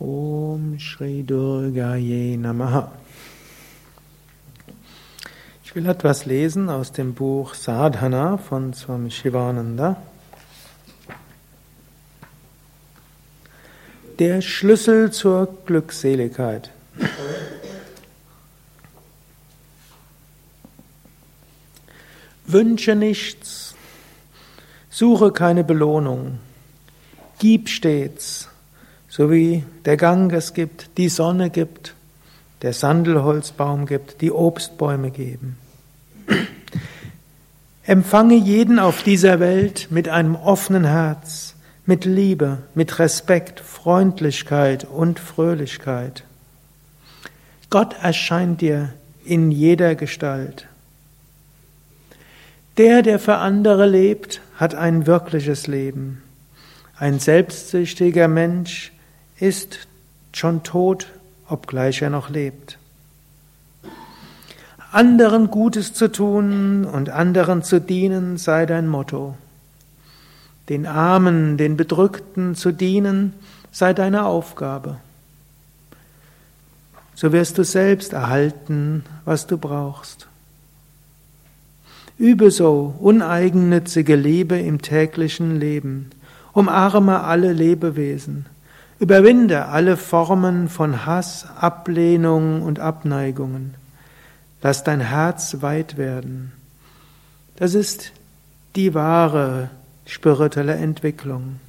Om Shri Durgaye Namaha. Ich will etwas lesen aus dem Buch Sadhana von Swami Shivananda. Der Schlüssel zur Glückseligkeit. Wünsche nichts, suche keine Belohnung, gib stets, so wie der Gang es gibt, die Sonne gibt, der Sandelholzbaum gibt, die Obstbäume geben. Empfange jeden auf dieser Welt mit einem offenen Herz, mit Liebe, mit Respekt, Freundlichkeit und Fröhlichkeit. Gott erscheint dir in jeder Gestalt. Der, der für andere lebt, hat ein wirkliches Leben. Ein selbstsüchtiger Mensch ist schon tot, obgleich er noch lebt. Anderen Gutes zu tun und anderen zu dienen sei dein Motto. Den Armen, den Bedrückten zu dienen sei deine Aufgabe. So wirst du selbst erhalten, was du brauchst. Übe so uneigennützige Liebe im täglichen Leben. Umarme alle Lebewesen. Überwinde alle Formen von Hass, Ablehnung und Abneigungen. Lass dein Herz weit werden. Das ist die wahre spirituelle Entwicklung.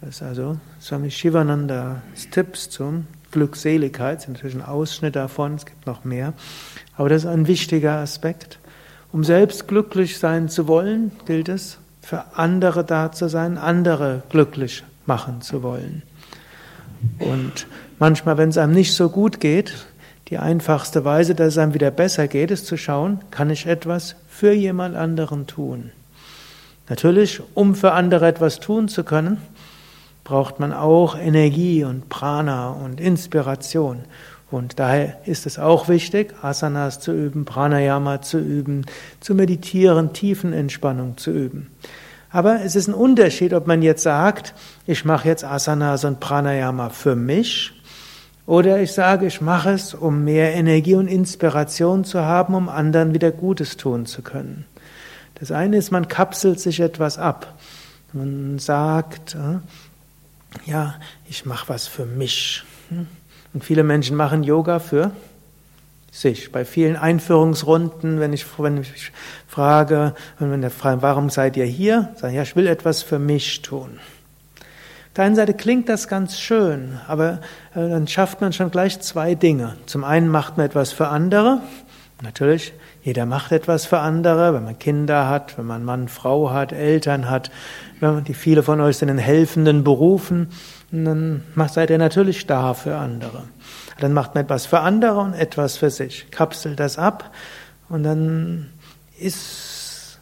Das ist also Swami Shivanandas Tipps zum Glückseligkeit, sind natürlich ein Ausschnitt davon, es gibt noch mehr. Aber das ist ein wichtiger Aspekt. Um selbst glücklich sein zu wollen, gilt es, für andere da zu sein, andere glücklich machen zu wollen. Und manchmal, wenn es einem nicht so gut geht, die einfachste Weise, dass es einem wieder besser geht, ist zu schauen, kann ich etwas für jemand anderen tun. Natürlich, um für andere etwas tun zu können, braucht man auch Energie und Prana und Inspiration. Und daher ist es auch wichtig, Asanas zu üben, Pranayama zu üben, zu meditieren, Tiefenentspannung zu üben. Aber es ist ein Unterschied, ob man jetzt sagt, ich mache jetzt Asanas und Pranayama für mich, oder ich sage, ich mache es, um mehr Energie und Inspiration zu haben, um anderen wieder Gutes tun zu können. Das eine ist, man kapselt sich etwas ab. Man sagt, äh, ja, ich mache was für mich. Und viele Menschen machen Yoga für sich. Bei vielen Einführungsrunden, wenn ich, wenn ich frage, wenn der fragt, warum seid ihr hier? Sagen, ja, ich will etwas für mich tun. Auf der einen Seite klingt das ganz schön, aber äh, dann schafft man schon gleich zwei Dinge. Zum einen macht man etwas für andere. Natürlich, jeder macht etwas für andere, wenn man Kinder hat, wenn man Mann, Frau hat, Eltern hat, die viele von euch sind in helfenden Berufen, dann seid ihr natürlich da für andere. Dann macht man etwas für andere und etwas für sich. Kapselt das ab und dann ist,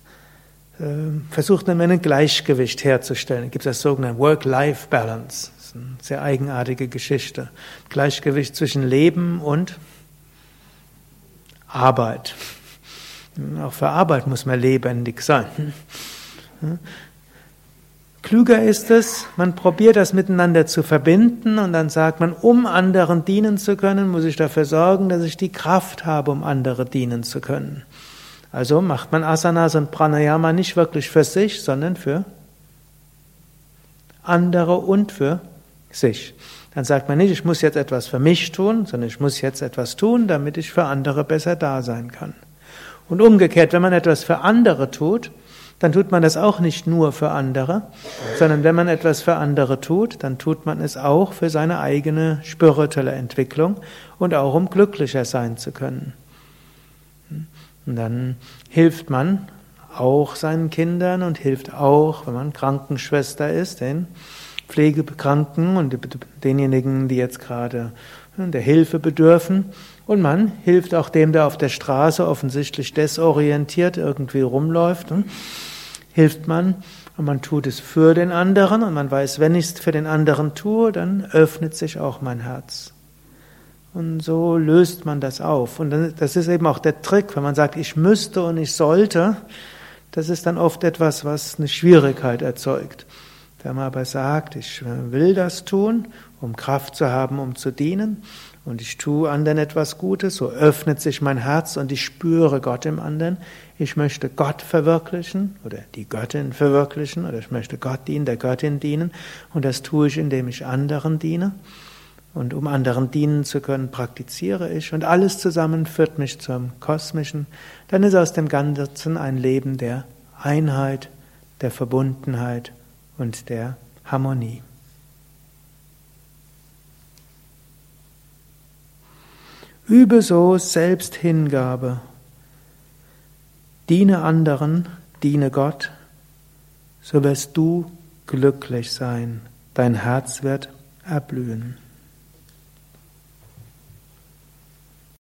äh, versucht man ein Gleichgewicht herzustellen. Es gibt das sogenannte Work-Life-Balance. Das ist eine sehr eigenartige Geschichte. Gleichgewicht zwischen Leben und Arbeit. Auch für Arbeit muss man lebendig sein. Klüger ist es, man probiert das miteinander zu verbinden und dann sagt man, um anderen dienen zu können, muss ich dafür sorgen, dass ich die Kraft habe, um andere dienen zu können. Also macht man Asanas und Pranayama nicht wirklich für sich, sondern für andere und für sich. Dann sagt man nicht, ich muss jetzt etwas für mich tun, sondern ich muss jetzt etwas tun, damit ich für andere besser da sein kann. Und umgekehrt, wenn man etwas für andere tut, dann tut man das auch nicht nur für andere, sondern wenn man etwas für andere tut, dann tut man es auch für seine eigene spirituelle Entwicklung und auch um glücklicher sein zu können. Und dann hilft man auch seinen Kindern und hilft auch, wenn man Krankenschwester ist, den Pflegekranken und denjenigen, die jetzt gerade der Hilfe bedürfen. Und man hilft auch dem, der auf der Straße offensichtlich desorientiert irgendwie rumläuft. Und hilft man und man tut es für den anderen und man weiß, wenn ich es für den anderen tue, dann öffnet sich auch mein Herz. Und so löst man das auf. Und das ist eben auch der Trick, wenn man sagt, ich müsste und ich sollte, das ist dann oft etwas, was eine Schwierigkeit erzeugt. Wenn man aber sagt, ich will das tun, um Kraft zu haben, um zu dienen, und ich tue anderen etwas Gutes, so öffnet sich mein Herz und ich spüre Gott im anderen. Ich möchte Gott verwirklichen oder die Göttin verwirklichen oder ich möchte Gott dienen, der Göttin dienen und das tue ich, indem ich anderen diene. Und um anderen dienen zu können, praktiziere ich und alles zusammen führt mich zum Kosmischen. Dann ist aus dem Ganzen ein Leben der Einheit, der Verbundenheit und der Harmonie. Übe so Selbsthingabe. Diene anderen, diene Gott, so wirst du glücklich sein. Dein Herz wird erblühen.